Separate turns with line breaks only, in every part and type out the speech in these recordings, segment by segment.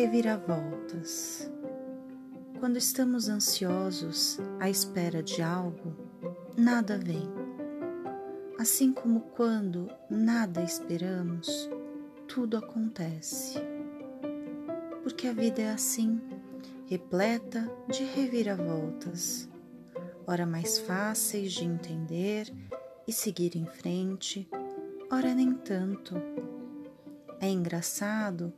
Reviravoltas. Quando estamos ansiosos à espera de algo, nada vem. Assim como quando nada esperamos, tudo acontece. Porque a vida é assim, repleta de reviravoltas, ora mais fáceis de entender e seguir em frente, ora nem tanto. É engraçado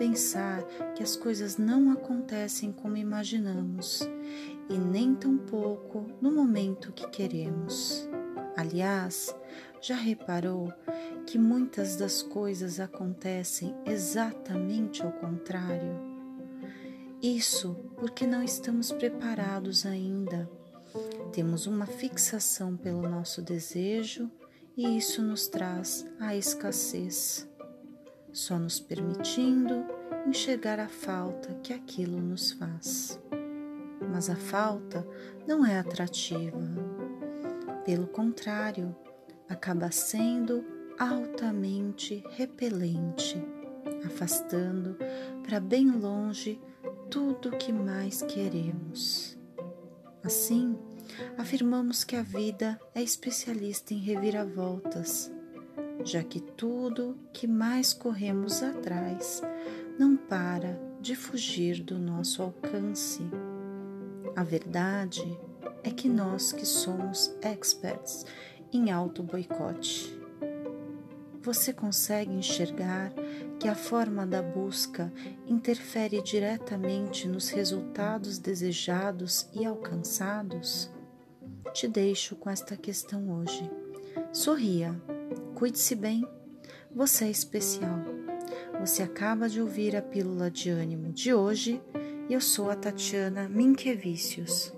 pensar que as coisas não acontecem como imaginamos e nem tampouco no momento que queremos. Aliás, já reparou que muitas das coisas acontecem exatamente ao contrário? Isso porque não estamos preparados ainda. Temos uma fixação pelo nosso desejo e isso nos traz a escassez só nos permitindo enxergar a falta que aquilo nos faz. Mas a falta não é atrativa. Pelo contrário, acaba sendo altamente repelente, afastando para bem longe tudo o que mais queremos. Assim, afirmamos que a vida é especialista em reviravoltas já que tudo que mais corremos atrás não para de fugir do nosso alcance. A verdade é que nós que somos experts em auto-boicote. Você consegue enxergar que a forma da busca interfere diretamente nos resultados desejados e alcançados? Te deixo com esta questão hoje. Sorria Cuide-se bem, você é especial. Você acaba de ouvir a pílula de ânimo de hoje e eu sou a Tatiana Minquevicius.